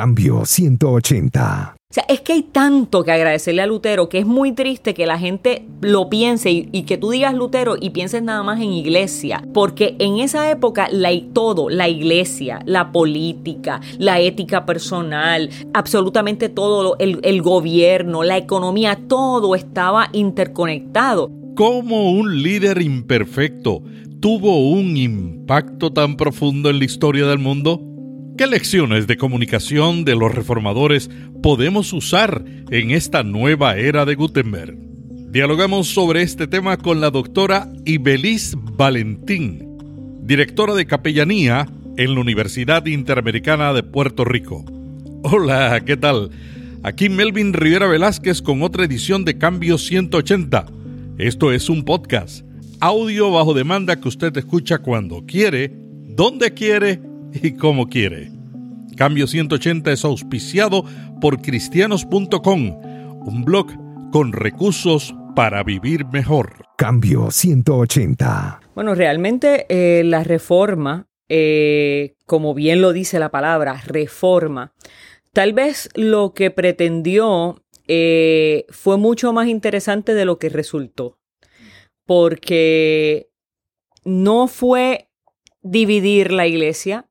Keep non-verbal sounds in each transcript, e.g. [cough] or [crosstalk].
Cambio 180. O sea, es que hay tanto que agradecerle a Lutero que es muy triste que la gente lo piense y, que tú digas Lutero y pienses nada más en iglesia, porque en esa época la, todo, la iglesia, la política, la ética personal, absolutamente todo, el, el gobierno, la economía, todo estaba interconectado. ¿Cómo un líder imperfecto tuvo un impacto tan profundo en la historia del mundo? ¿Qué lecciones de comunicación de los reformadores podemos usar en esta nueva era de Gutenberg? Dialogamos sobre este tema con la doctora Ibeliz Valentín, directora de capellanía en la Universidad Interamericana de Puerto Rico. Hola, ¿qué tal? Aquí Melvin Rivera Velázquez con otra edición de Cambio 180. Esto es un podcast, audio bajo demanda que usted escucha cuando quiere, donde quiere y como quiere. Cambio 180 es auspiciado por cristianos.com, un blog con recursos para vivir mejor. Cambio 180. Bueno, realmente eh, la reforma, eh, como bien lo dice la palabra, reforma, tal vez lo que pretendió eh, fue mucho más interesante de lo que resultó, porque no fue dividir la iglesia,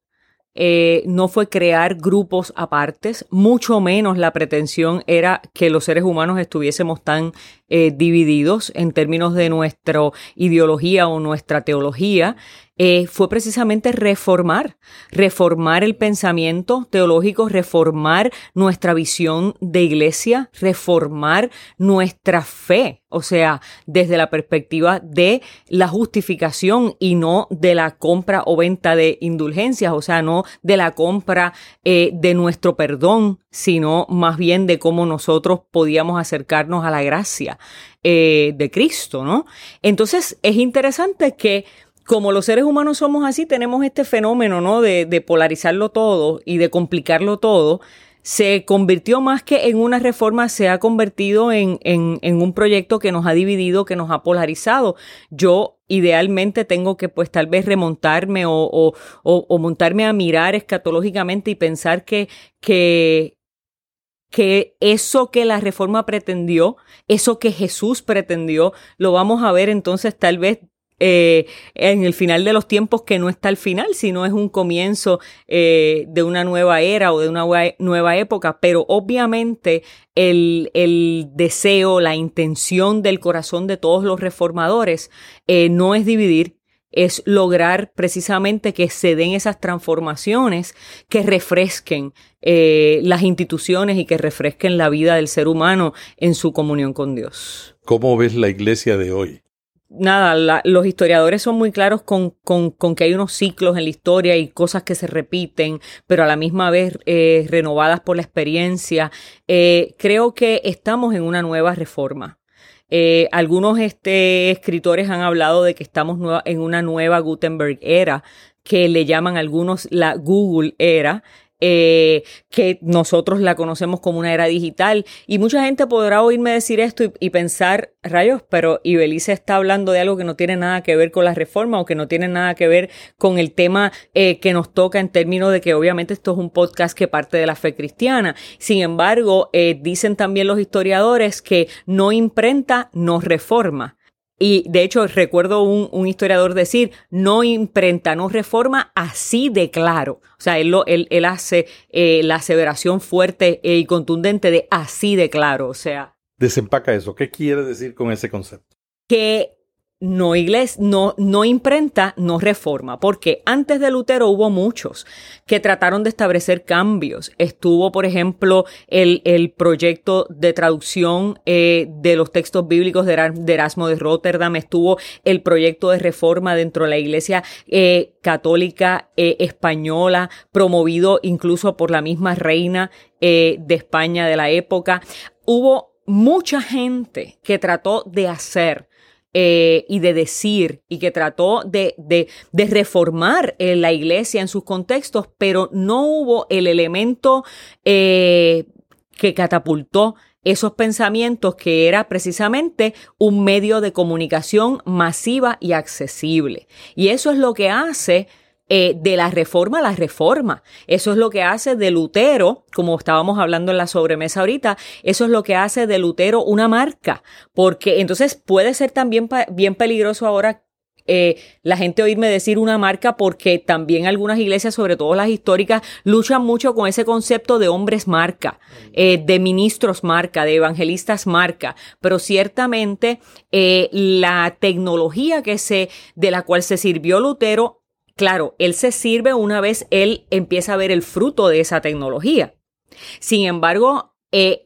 eh, no fue crear grupos apartes, mucho menos la pretensión era que los seres humanos estuviésemos tan eh, divididos en términos de nuestra ideología o nuestra teología. Eh, fue precisamente reformar, reformar el pensamiento teológico, reformar nuestra visión de iglesia, reformar nuestra fe, o sea, desde la perspectiva de la justificación y no de la compra o venta de indulgencias, o sea, no de la compra eh, de nuestro perdón, sino más bien de cómo nosotros podíamos acercarnos a la gracia eh, de Cristo, ¿no? Entonces, es interesante que como los seres humanos somos así, tenemos este fenómeno, ¿no? De, polarizarlo todo y de complicarlo todo. Se convirtió más que en una reforma, se ha convertido en, un proyecto que nos ha dividido, que nos ha polarizado. Yo idealmente tengo que pues tal vez remontarme o, montarme a mirar escatológicamente y pensar que, que, que eso que la reforma pretendió, eso que Jesús pretendió, lo vamos a ver entonces tal vez eh, en el final de los tiempos que no está al final, sino es un comienzo eh, de una nueva era o de una nueva época, pero obviamente el, el, deseo, la intención del corazón de todos los reformadores eh, no es dividir, es lograr precisamente que se den esas transformaciones que refresquen las instituciones y que refresquen la vida del ser humano en su comunión con Dios. ¿Cómo ves la iglesia de hoy? nada, los historiadores son muy claros con, con, con, que hay unos ciclos en la historia y cosas que se repiten, pero a la misma vez eh, renovadas por la experiencia. Eh, creo que estamos en una nueva reforma. Eh, algunos este, escritores han hablado de que estamos en una nueva Gutenberg era, que le llaman algunos la Google era, eh, que nosotros la conocemos como una era digital. Y mucha gente podrá oírme decir esto y, pensar, rayos, pero Ibelice está hablando de algo que no tiene nada que ver con la reforma o que no tiene nada que ver con el tema eh, que nos toca en términos de que obviamente esto es un podcast que parte de la fe cristiana. Sin embargo, eh, dicen también los historiadores que no imprenta, no reforma. Y de hecho, recuerdo un, historiador decir, no imprenta, no reforma, así de claro. O sea, él, él, hace eh, la aseveración fuerte y contundente de así de claro. O sea. Desempaca eso. ¿Qué quiere decir con ese concepto? Que no iglesia, no, no imprenta, no reforma, porque antes de Lutero hubo muchos que trataron de establecer cambios. Estuvo, por ejemplo, el, el proyecto de traducción eh, de los textos bíblicos de, Erasmo de Rotterdam, estuvo el proyecto de reforma dentro de la iglesia eh, católica eh, española, promovido incluso por la misma reina de España de la época. Hubo mucha gente que trató de hacer eh, y de decir y que trató de, de, reformar eh, la iglesia en sus contextos, pero no hubo el elemento eh, que catapultó esos pensamientos que era precisamente un medio de comunicación masiva y accesible. Y eso es lo que hace eh, de la reforma a la reforma. Eso es lo que hace de Lutero, como estábamos hablando en la sobremesa ahorita, eso es lo que hace de Lutero una marca, porque entonces puede ser también bien peligroso ahora eh, la gente oírme decir una marca porque también algunas iglesias, sobre todo las históricas, luchan mucho con ese concepto de hombres marca, eh, de ministros marca, de evangelistas marca, pero ciertamente eh, la tecnología que se, de la cual se sirvió Lutero, claro, él se sirve una vez él empieza a ver el fruto de esa tecnología. Sin embargo,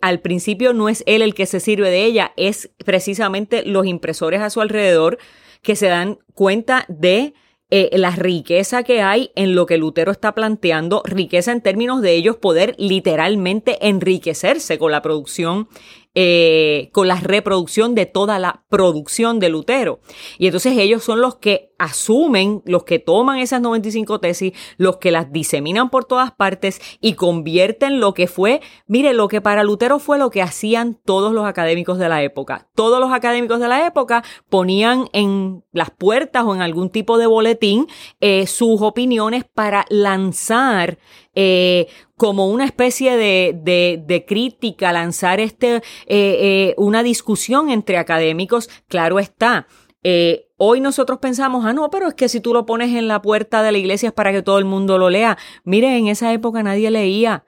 al principio no es él el que se sirve de ella, es precisamente los impresores a su alrededor que se dan cuenta de eh, la riqueza que hay en lo que Lutero está planteando, riqueza en términos de ellos poder literalmente enriquecerse con la producción eh, con la reproducción de toda la producción de Lutero. Y entonces ellos son los que asumen, los que toman esas 95 tesis, los que las diseminan por todas partes y convierten lo que fue, mire, lo que para Lutero fue lo que hacían todos los académicos de la época. Todos los académicos de la época ponían en las puertas o en algún tipo de boletín eh, sus opiniones para lanzar eh, como una especie de, de, crítica, lanzar este, eh, eh, una discusión entre académicos, claro está. Hoy nosotros pensamos, ah, no, pero es que si tú lo pones en la puerta de la iglesia es para que todo el mundo lo lea. Mire, en esa época nadie leía,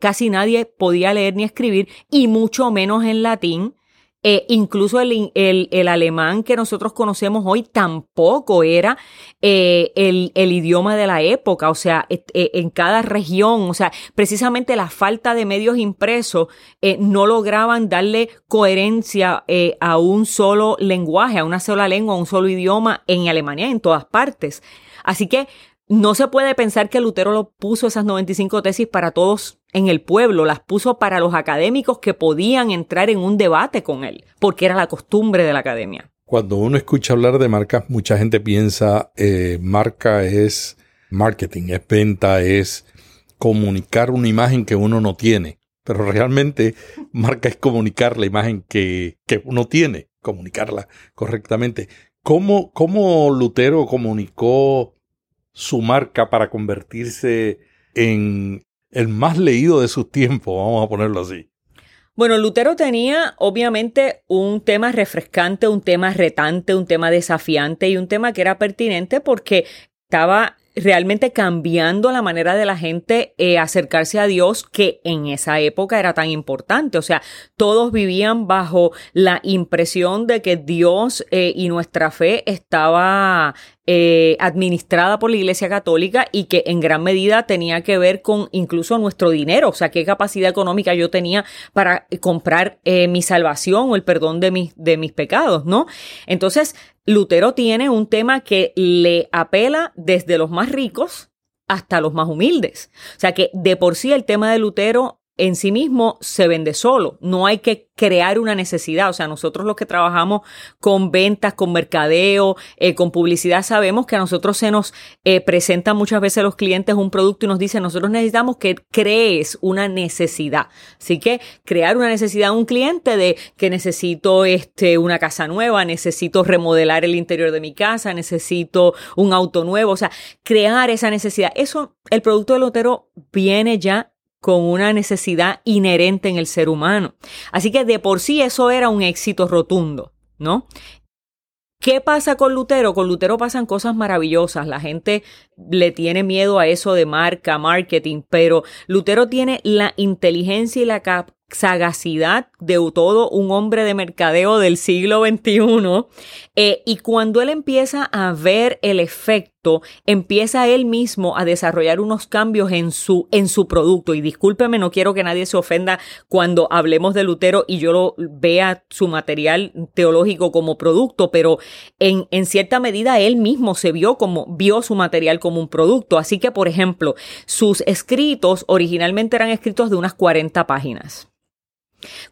casi nadie podía leer ni escribir, y mucho menos en latín. Eh, incluso el, el, el, alemán que nosotros conocemos hoy tampoco era eh, el, el, idioma de la época, o sea, eh, en cada región, o sea, precisamente la falta de medios impresos no lograban darle coherencia a un solo lenguaje, a una sola lengua, a un solo idioma en Alemania, en todas partes. Así que no se puede pensar que Lutero lo puso esas 95 tesis para todos en el pueblo, las puso para los académicos que podían entrar en un debate con él, porque era la costumbre de la academia. Cuando uno escucha hablar de marcas, mucha gente piensa, eh, marca es marketing, es venta, es comunicar una imagen que uno no tiene. Pero realmente [laughs] marca es comunicar la imagen que, que uno tiene, comunicarla correctamente. ¿Cómo, ¿Cómo Lutero comunicó su marca para convertirse en el más leído de sus tiempos, vamos a ponerlo así. Bueno, Lutero tenía obviamente un tema refrescante, un tema retante, un tema desafiante y un tema que era pertinente porque estaba realmente cambiando la manera de la gente eh, acercarse a Dios que en esa época era tan importante. O sea, todos vivían bajo la impresión de que Dios eh, y nuestra fe estaba eh, administrada por la Iglesia Católica y que en gran medida tenía que ver con incluso nuestro dinero, o sea, qué capacidad económica yo tenía para comprar mi salvación o el perdón de mis, de mis pecados, ¿no? Entonces, Lutero tiene un tema que le apela desde los más ricos hasta los más humildes. O sea que de por sí el tema de Lutero en sí mismo se vende solo. No hay que crear una necesidad. O sea, nosotros los que trabajamos con ventas, con mercadeo, eh, con publicidad, sabemos que a nosotros se nos eh, presentan muchas veces los clientes un producto y nos dicen, nosotros necesitamos que crees una necesidad. Así que crear una necesidad a un cliente de que necesito este, una casa nueva, necesito remodelar el interior de mi casa, necesito un auto nuevo. O sea, crear esa necesidad. Eso, el producto de Lotero viene ya con una necesidad inherente en el ser humano. Así que de por sí eso era un éxito rotundo, ¿no? ¿Qué pasa con Lutero? Con Lutero pasan cosas maravillosas. La gente le tiene miedo a eso de marca, marketing, pero Lutero tiene la inteligencia y la sagacidad de todo un hombre de mercadeo del siglo XXI. Eh, y cuando él empieza a ver el efecto, empieza él mismo a desarrollar unos cambios en su, en su producto. Y discúlpeme, no quiero que nadie se ofenda cuando hablemos de Lutero y yo lo vea su material teológico como producto, pero en, en cierta medida él mismo se vio como, vio su material como un producto. Así que, por ejemplo, sus escritos originalmente eran escritos de unas 40 páginas.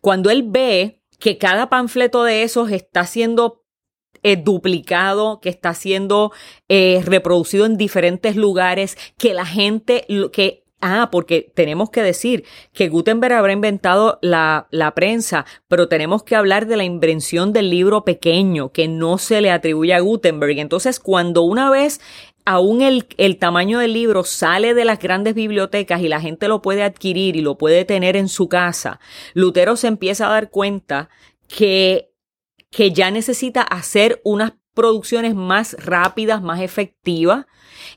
Cuando él ve que cada panfleto de esos está siendo eh, duplicado, que está siendo eh, reproducido en diferentes lugares, que la gente, que Ah, porque tenemos que decir que Gutenberg habrá inventado la, la, prensa, pero tenemos que hablar de la invención del libro pequeño, que no se le atribuye a Gutenberg. Entonces, cuando una vez aún el, el, tamaño del libro sale de las grandes bibliotecas y la gente lo puede adquirir y lo puede tener en su casa, Lutero se empieza a dar cuenta que, que ya necesita hacer unas producciones más rápidas, más efectivas,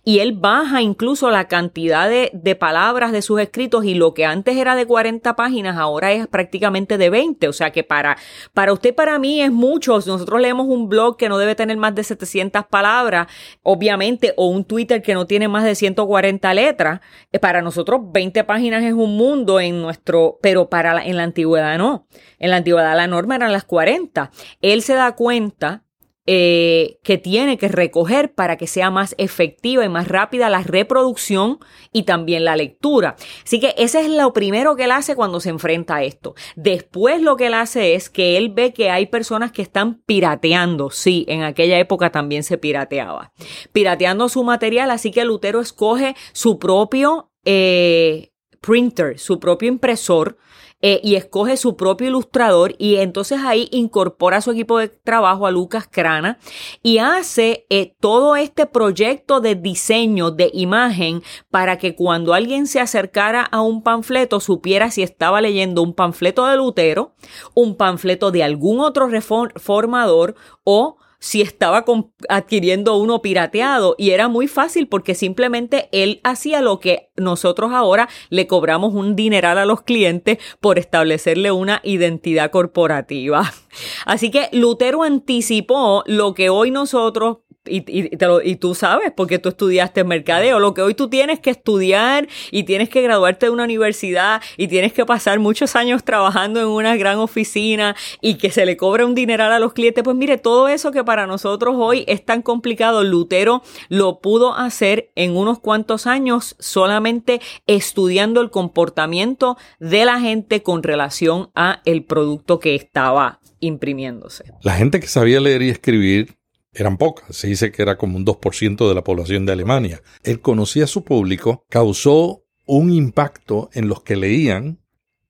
y él baja incluso la cantidad de, de, palabras de sus escritos y lo que antes era de 40 páginas ahora es prácticamente de 20. O sea que para, para usted, para mí es mucho. Nosotros leemos un blog que no debe tener más de 700 palabras, obviamente, o un Twitter que no tiene más de 140 letras. Eh, para nosotros 20 páginas es un mundo en nuestro, pero para en la antigüedad no. En la antigüedad la norma eran las 40. Él se da cuenta eh, que tiene que recoger para que sea más efectiva y más rápida la reproducción y también la lectura. Así que ese es lo primero que él hace cuando se enfrenta a esto. Después lo que él hace es que él ve que hay personas que están pirateando. Sí, en aquella época también se pirateaba. Pirateando su material, así que Lutero escoge su propio eh, printer, su propio impresor eh, y escoge su propio ilustrador y entonces ahí incorpora a su equipo de trabajo a Lucas Crana y hace eh, todo este proyecto de diseño de imagen para que cuando alguien se acercara a un panfleto supiera si estaba leyendo un panfleto de Lutero, un panfleto de algún otro reformador o si estaba adquiriendo uno pirateado y era muy fácil porque simplemente él hacía lo que nosotros ahora le cobramos un dineral a los clientes por establecerle una identidad corporativa. [laughs] Así que Lutero anticipó lo que hoy nosotros y, tú sabes, porque tú estudiaste mercadeo. Lo que hoy tú tienes que estudiar y tienes que graduarte de una universidad y tienes que pasar muchos años trabajando en una gran oficina y que se le cobra un dineral a los clientes. Pues mire, todo eso que para nosotros hoy es tan complicado, Lutero lo pudo hacer en unos cuantos años solamente estudiando el comportamiento de la gente con relación a el producto que estaba imprimiéndose. La gente que sabía leer y escribir eran pocas, se dice que era como un 2% de la población de Alemania. Él conocía a su público, causó un impacto en los que leían,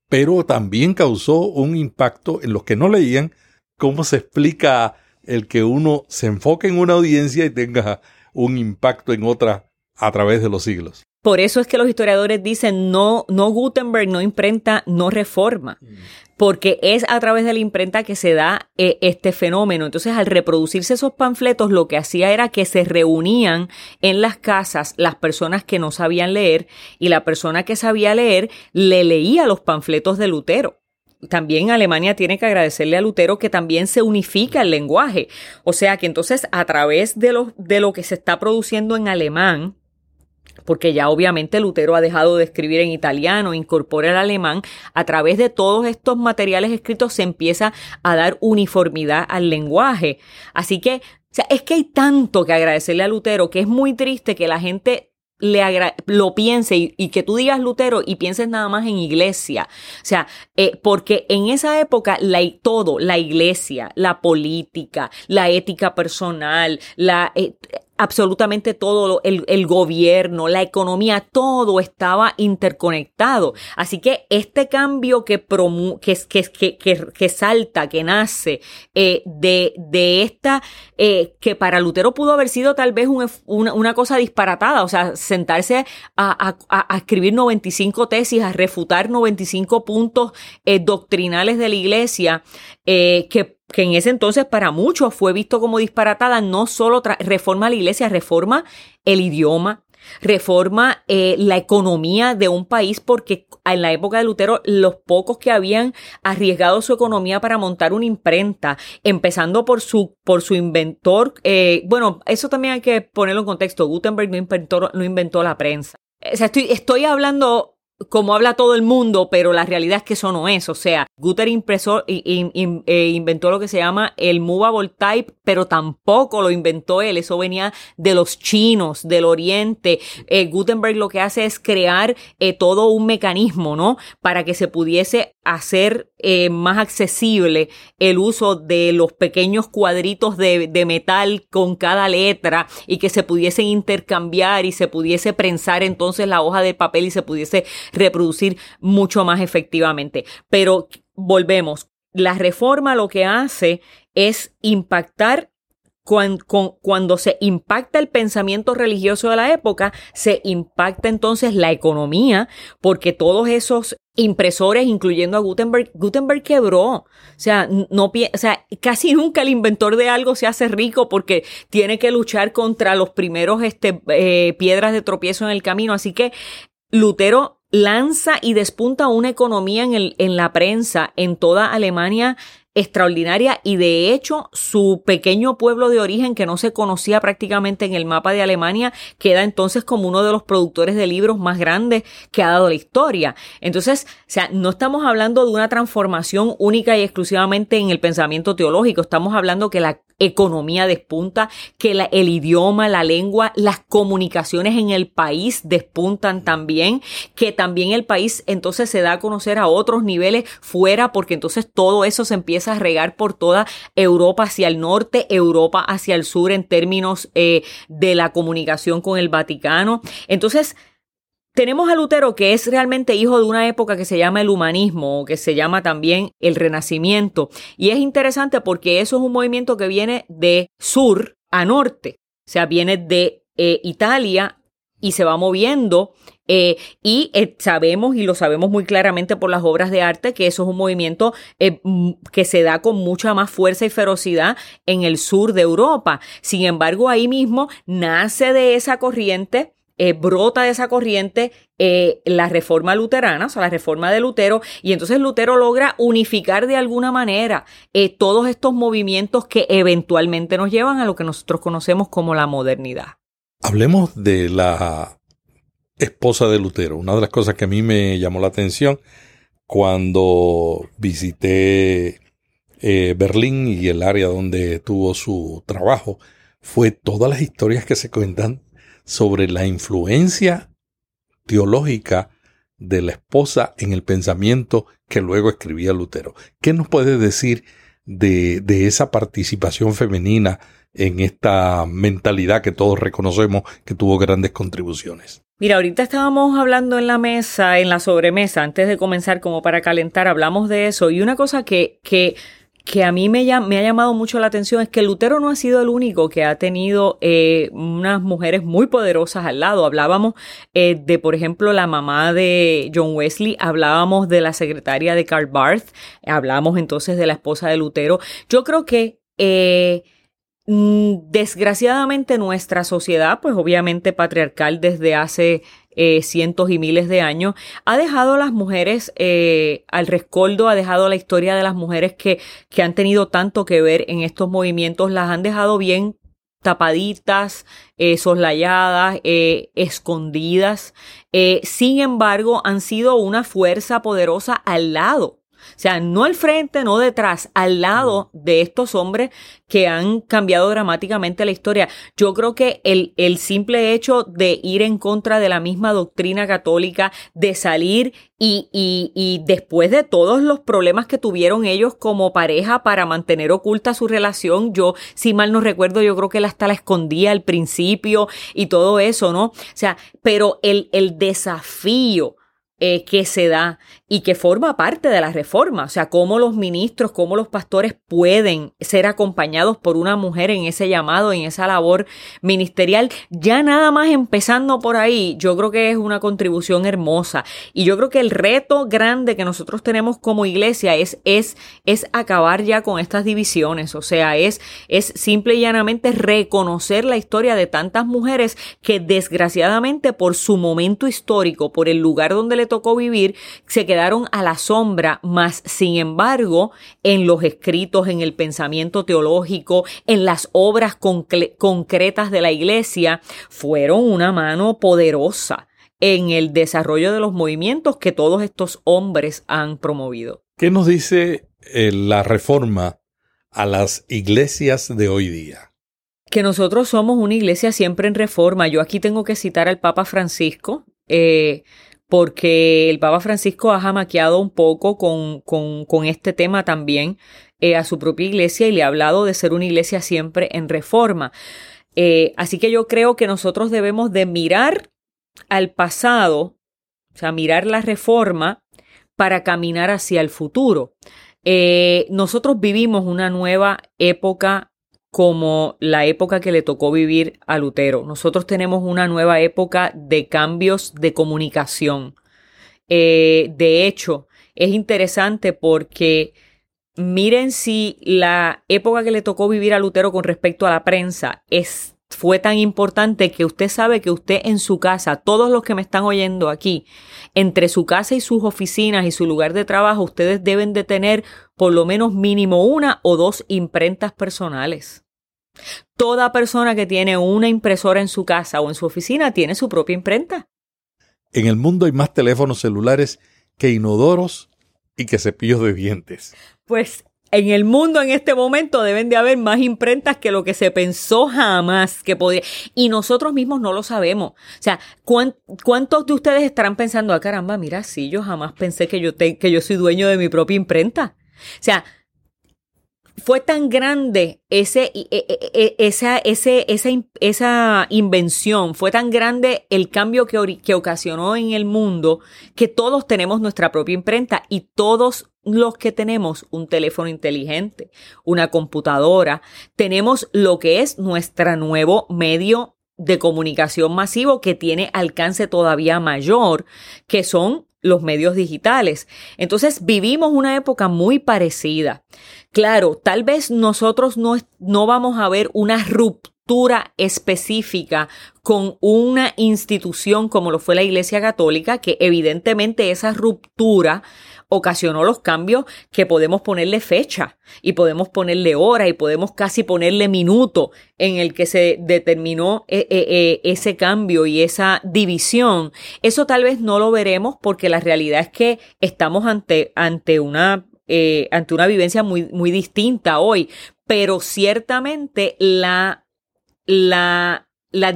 pero también causó un impacto en los que no leían. ¿Cómo se explica el que uno se enfoque en una audiencia y tenga un impacto en otra a través de los siglos? Por eso es que los historiadores dicen no, no Gutenberg, no imprenta, no reforma. Mm porque es a través de la imprenta que se da eh, este fenómeno. Entonces, al reproducirse esos panfletos, lo que hacía era que se reunían en las casas las personas que no sabían leer y la persona que sabía leer le leía los panfletos de Lutero también Alemania tiene que agradecerle a Lutero que también se unifica el lenguaje. O sea que entonces a través de lo, de lo que se está produciendo en alemán, porque ya obviamente Lutero ha dejado de escribir en italiano, incorpora el alemán, a través de todos estos materiales escritos se empieza a dar uniformidad al lenguaje. Así que, o sea, es que hay tanto que agradecerle a Lutero que es muy triste que la gente le lo piense y, que tú digas Lutero y pienses nada más en iglesia. O sea, eh, porque en esa época la, todo, la iglesia, la política, la ética personal, la, eh, absolutamente todo, el, el, gobierno, la economía, todo estaba interconectado. Así que este cambio que, promu que, que, que, que, salta, que nace eh, de, de esta, eh, que para Lutero pudo haber sido tal vez una, una, cosa disparatada, o sea, sentarse a, a, a, escribir 95 tesis, a refutar 95 puntos eh, doctrinales de la iglesia, eh, que que en ese entonces para muchos fue visto como disparatada, no solo reforma la iglesia, reforma el idioma, reforma eh, la economía de un país porque en la época de Lutero los pocos que habían arriesgado su economía para montar una imprenta, empezando por su, por su inventor, eh, bueno, eso también hay que ponerlo en contexto, Gutenberg no inventó, no inventó la prensa. O sea, estoy, estoy hablando como habla todo el mundo, pero la realidad es que eso no es. O sea, Guter impresor, eh, inventó lo que se llama el movable type, pero tampoco lo inventó él, eso venía de los chinos, del oriente. Eh, Gutenberg lo que hace es crear eh, todo un mecanismo, ¿no? Para que se pudiese hacer más accesible el uso de los pequeños cuadritos de, de metal con cada letra y que se pudiesen intercambiar y se pudiese prensar entonces la hoja de papel y se pudiese reproducir mucho más efectivamente. Pero volvemos, la reforma lo que hace es impactar cuando, se impacta el pensamiento religioso de la época, se impacta entonces la economía, porque todos esos impresores, incluyendo a Gutenberg, Gutenberg quebró. O sea, no, casi [laughs] nunca el inventor de algo se hace rico porque tiene que luchar contra los primeros este, eh, piedras de tropiezo en el camino. Así que Lutero lanza y despunta una economía en, el, en la prensa en toda Alemania extraordinaria y de hecho su pequeño pueblo de origen que no se conocía prácticamente en el mapa de Alemania queda entonces como uno de los productores de libros más grandes que ha dado la historia. Entonces, o sea, no estamos hablando de una transformación única y exclusivamente en el pensamiento teológico, estamos hablando que la economía despunta, que el idioma, la lengua, las comunicaciones en el país despuntan también, que también el país entonces se da a conocer a otros niveles fuera porque entonces todo eso se empieza a regar por toda Europa hacia el norte, Europa hacia el sur en términos eh, de la comunicación con el Vaticano. Entonces, tenemos a Lutero que es realmente hijo de una época que se llama el humanismo que se llama también el renacimiento. Y es interesante porque eso es un movimiento que viene de sur a norte. O sea, viene de eh, Italia y se va moviendo eh, y eh, sabemos y lo sabemos muy claramente por las obras de arte que eso es un movimiento eh, que se da con mucha más fuerza y ferocidad en el sur de Europa. Sin embargo, ahí mismo nace de esa corriente brota de esa corriente la reforma luterana, o sea, la reforma de Lutero, y entonces Lutero logra unificar de alguna manera todos estos movimientos que eventualmente nos llevan a lo que nosotros conocemos como la modernidad. Hablemos de la esposa de Lutero. Una de las cosas que a mí me llamó la atención cuando visité eh, Berlín y el área donde tuvo su trabajo fue todas las historias que se cuentan sobre la influencia teológica de la esposa en el pensamiento que luego escribía Lutero. ¿Qué nos puede decir de, de esa participación femenina en esta mentalidad que todos reconocemos que tuvo grandes contribuciones? Mira, ahorita estábamos hablando en la mesa, en la sobremesa, antes de comenzar, como para calentar, hablamos de eso. Y una cosa que, que, que a mí me, me, ha llamado mucho la atención es que Lutero no ha sido el único que ha tenido eh, unas mujeres muy poderosas al lado. Hablábamos eh, de, por ejemplo, la mamá de John Wesley, hablábamos de la secretaria de Karl Barth, hablábamos entonces de la esposa de Lutero. Yo creo que... Eh, desgraciadamente nuestra sociedad, pues obviamente patriarcal desde hace eh, cientos y miles de años, ha dejado a las mujeres eh, al rescoldo, ha dejado la historia de las mujeres que, que han tenido tanto que ver en estos movimientos, las han dejado bien tapaditas, eh, soslayadas, escondidas. sin embargo, han sido una fuerza poderosa al lado o sea, no al frente, no detrás, al lado de estos hombres que han cambiado dramáticamente la historia. Yo creo que el, el simple hecho de ir en contra de la misma doctrina católica, de salir y, y, y después de todos los problemas que tuvieron ellos como pareja para mantener oculta su relación, yo, si mal no recuerdo, yo creo que él hasta la escondía al principio y todo eso, ¿no? O sea, pero el, el desafío eh, que se da y que forma parte de la reforma, o sea, cómo los ministros, cómo los pastores pueden ser acompañados por una mujer en ese llamado, en esa labor ministerial, ya nada más empezando por ahí, yo creo que es una contribución hermosa. Y yo creo que el reto grande que nosotros tenemos como iglesia es, es, es acabar ya con estas divisiones, o sea, es, es simple y llanamente reconocer la historia de tantas mujeres que desgraciadamente por su momento histórico, por el lugar donde le tocó vivir, se quedaron a la sombra, mas sin embargo, en los escritos, en el pensamiento teológico, en las obras concretas de la iglesia, fueron una mano poderosa en el desarrollo de los movimientos que todos estos hombres han promovido. ¿Qué nos dice eh, la reforma a las iglesias de hoy día? Que nosotros somos una iglesia siempre en reforma. Yo aquí tengo que citar al Papa Francisco, eh, porque el Papa Francisco ha jamaqueado un poco con, con, este tema también eh, a su propia iglesia y le ha hablado de ser una iglesia siempre en reforma. así que yo creo que nosotros debemos de mirar al pasado, o sea, mirar la reforma para caminar hacia el futuro. Eh, nosotros vivimos una nueva época como la época que le tocó vivir a Lutero. Nosotros tenemos una nueva época de cambios de comunicación. Eh, de hecho, es interesante porque miren si la época que le tocó vivir a Lutero con respecto a la prensa es fue tan importante que usted sabe que usted en su casa, todos los que me están oyendo aquí, entre su casa y sus oficinas y su lugar de trabajo, ustedes deben de tener por lo menos mínimo una o dos imprentas personales. Toda persona que tiene una impresora en su casa o en su oficina tiene su propia imprenta. En el mundo hay más teléfonos celulares que inodoros y que cepillos de dientes. Pues en el mundo en este momento deben de haber más imprentas que lo que se pensó jamás que podía. Y nosotros mismos no lo sabemos. O sea, ¿cuántos de ustedes estarán pensando, ah, caramba, mira, sí, yo jamás pensé que yo, que yo soy dueño de mi propia imprenta? O sea, fue tan grande ese, e, e, e, esa, esa, esa invención, fue tan grande el cambio que, que ocasionó en el mundo que todos tenemos nuestra propia imprenta y todos los que tenemos un teléfono inteligente, una computadora, tenemos lo que es nuestro nuevo medio de comunicación masivo que tiene alcance todavía mayor, que son los medios digitales. Entonces vivimos una época muy parecida. Claro, tal vez nosotros no, no vamos a ver una ruptura específica con una institución como lo fue la Iglesia Católica, que evidentemente esa ruptura ocasionó los cambios que podemos ponerle fecha y podemos ponerle hora y podemos casi ponerle minuto en el que se determinó eh, eh, eh, ese cambio y esa división. Eso tal vez no lo veremos porque la realidad es que estamos ante, ante una ante una vivencia muy, muy distinta hoy, pero ciertamente la, la la,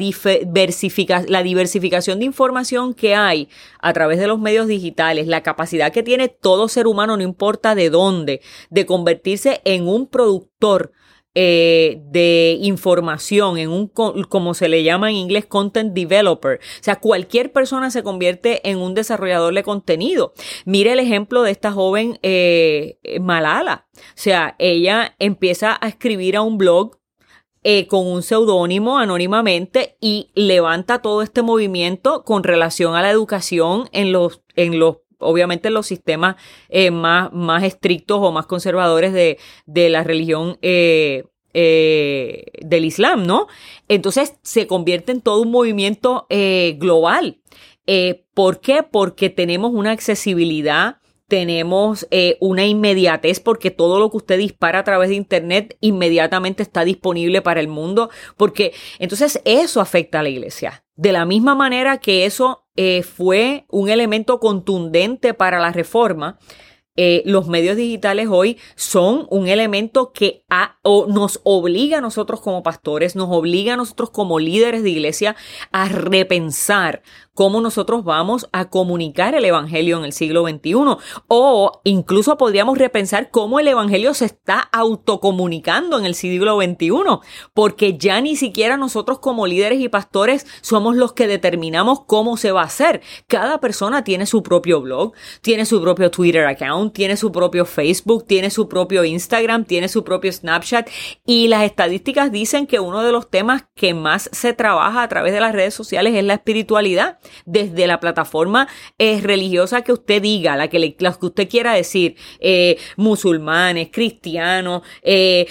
la diversificación de información que hay a través de los medios digitales, la capacidad que tiene todo ser humano, no importa de dónde, de convertirse en un productor eh, de información, en un, como se le llama en inglés, content developer. O sea, cualquier persona se convierte en un desarrollador de contenido. Mire el ejemplo de esta joven eh, Malala. O sea, ella empieza a escribir a un blog eh, con un seudónimo anónimamente y levanta todo este movimiento con relación a la educación en los, en los obviamente en los sistemas eh, más, más estrictos o más conservadores de, de la religión eh, del Islam, ¿no? Entonces se convierte en todo un movimiento global. ¿Por qué? Porque tenemos una accesibilidad tenemos eh, una inmediatez porque todo lo que usted dispara a través de Internet inmediatamente está disponible para el mundo, porque entonces eso afecta a la iglesia. De la misma manera que eso eh, fue un elemento contundente para la reforma, eh, los medios digitales hoy son un elemento que nos obliga a nosotros como pastores, nos obliga a nosotros como líderes de iglesia a repensar cómo nosotros vamos a comunicar el Evangelio en el siglo XXI. O incluso podríamos repensar cómo el Evangelio se está autocomunicando en el siglo XXI, porque ya ni siquiera nosotros como líderes y pastores somos los que determinamos cómo se va a hacer. Cada persona tiene su propio blog, tiene su propio Twitter account, tiene su propio Facebook, tiene su propio Instagram, tiene su propio Snapchat y las estadísticas dicen que uno de los temas que más se trabaja a través de las redes sociales es la espiritualidad desde la plataforma eh, religiosa que usted diga, la que, que usted quiera decir, eh, musulmanes, cristianos, eh,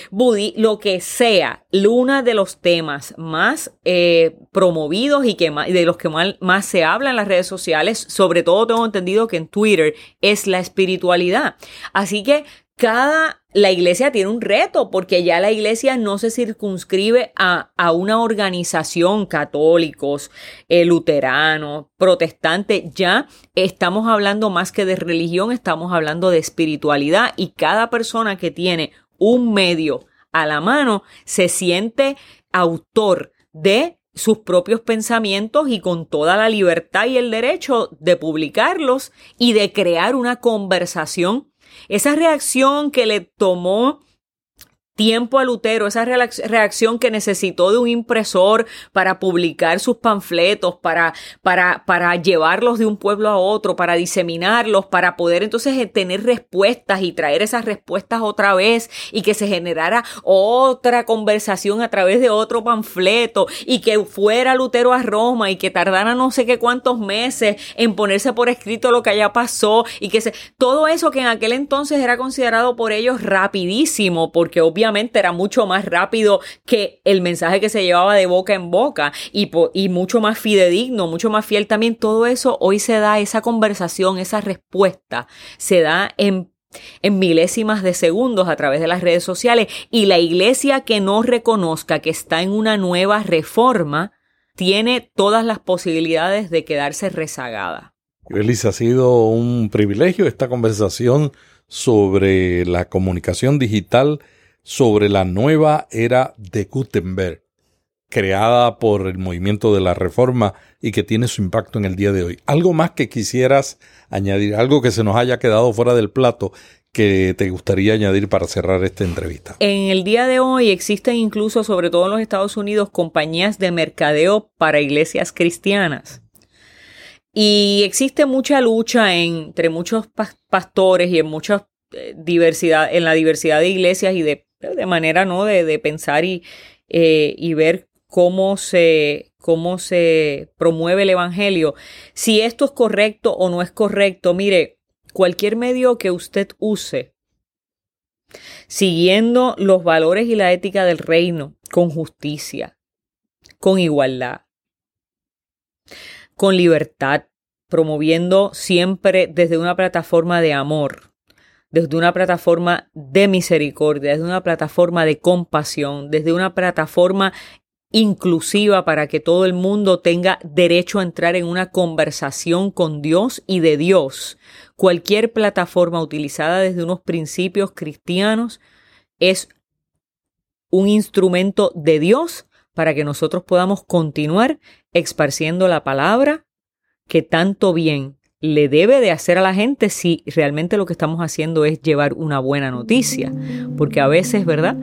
lo que sea, uno de los temas más eh, promovidos y que de los que más, más se habla en las redes sociales, sobre todo tengo entendido que en Twitter, es la espiritualidad. Así que cada la iglesia tiene un reto porque ya la iglesia no se circunscribe a, a una organización católicos, eh, luteranos, protestantes. Ya estamos hablando más que de religión, estamos hablando de espiritualidad y cada persona que tiene un medio a la mano se siente autor de sus propios pensamientos y con toda la libertad y el derecho de publicarlos y de crear una conversación esa reacción que le tomó tiempo a Lutero, esa reacción que necesitó de un impresor para publicar sus panfletos, para, para, para llevarlos de un pueblo a otro, para diseminarlos, para poder entonces eh, tener respuestas y traer esas respuestas otra vez y que se generara otra conversación a través de otro panfleto y que fuera Lutero a Roma y que tardara no sé qué cuántos meses en ponerse por escrito lo que allá pasó y que se, todo eso que en aquel entonces era considerado por ellos rapidísimo porque obviamente era mucho más rápido que el mensaje que se llevaba de boca en boca y, mucho más fidedigno, mucho más fiel también. Todo eso hoy se da, esa conversación, esa respuesta, se da en en milésimas de segundos a través de las redes sociales y la iglesia que no reconozca que está en una nueva reforma tiene todas las posibilidades de quedarse rezagada. Elisa, ha sido un privilegio esta conversación sobre la comunicación digital sobre la nueva era de Gutenberg, creada por el movimiento de la Reforma y que tiene su impacto en el día de hoy. ¿Algo más que quisieras añadir? ¿Algo que se nos haya quedado fuera del plato que te gustaría añadir para cerrar esta entrevista? En el día de hoy existen incluso, sobre todo en los Estados Unidos, compañías de mercadeo para iglesias cristianas. Y existe mucha lucha entre muchos pastores y en mucha eh, diversidad, en la diversidad de iglesias y de de manera ¿no? de, de pensar y, eh, y ver cómo se, cómo se promueve el Evangelio. Si esto es correcto o no es correcto, mire, cualquier medio que usted use, siguiendo los valores y la ética del reino, con justicia, con igualdad, con libertad, promoviendo siempre desde una plataforma de amor, desde una plataforma de misericordia, desde una plataforma de compasión, desde una plataforma inclusiva para que todo el mundo tenga derecho a entrar en una conversación con Dios y de Dios. Cualquier plataforma utilizada desde unos principios cristianos es un instrumento de Dios para que nosotros podamos continuar esparciendo la palabra que tanto bien le debe de hacer a la gente si realmente lo que estamos haciendo es llevar una buena noticia. Porque a veces, ¿verdad?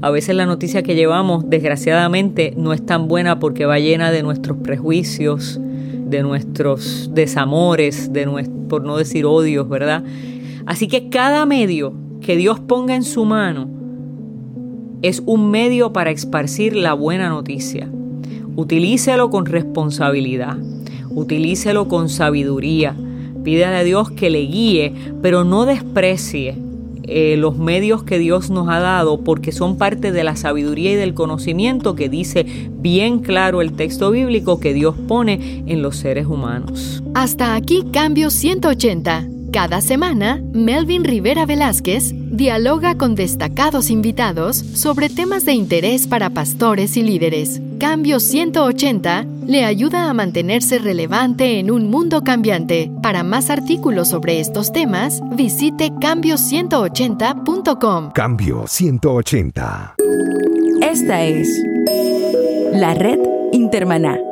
A veces la noticia que llevamos, desgraciadamente, no es tan buena porque va llena de nuestros prejuicios, de nuestros desamores, de por no decir odios, ¿verdad? Así que cada medio que Dios ponga en su mano es un medio para esparcir la buena noticia. Utilícelo con responsabilidad utilícelo con sabiduría, pídale a Dios que le guíe, pero no desprecie eh, los medios que Dios nos ha dado porque son parte de la sabiduría y del conocimiento que dice bien claro el texto bíblico que Dios pone en los seres humanos. Hasta aquí Cambio 180. Cada semana, Melvin Rivera Velázquez dialoga con destacados invitados sobre temas de interés para pastores y líderes. Cambio 180 le ayuda a mantenerse relevante en un mundo cambiante. Para más artículos sobre estos temas, visite cambio180.com. Cambio 180. Esta es la red Intermaná.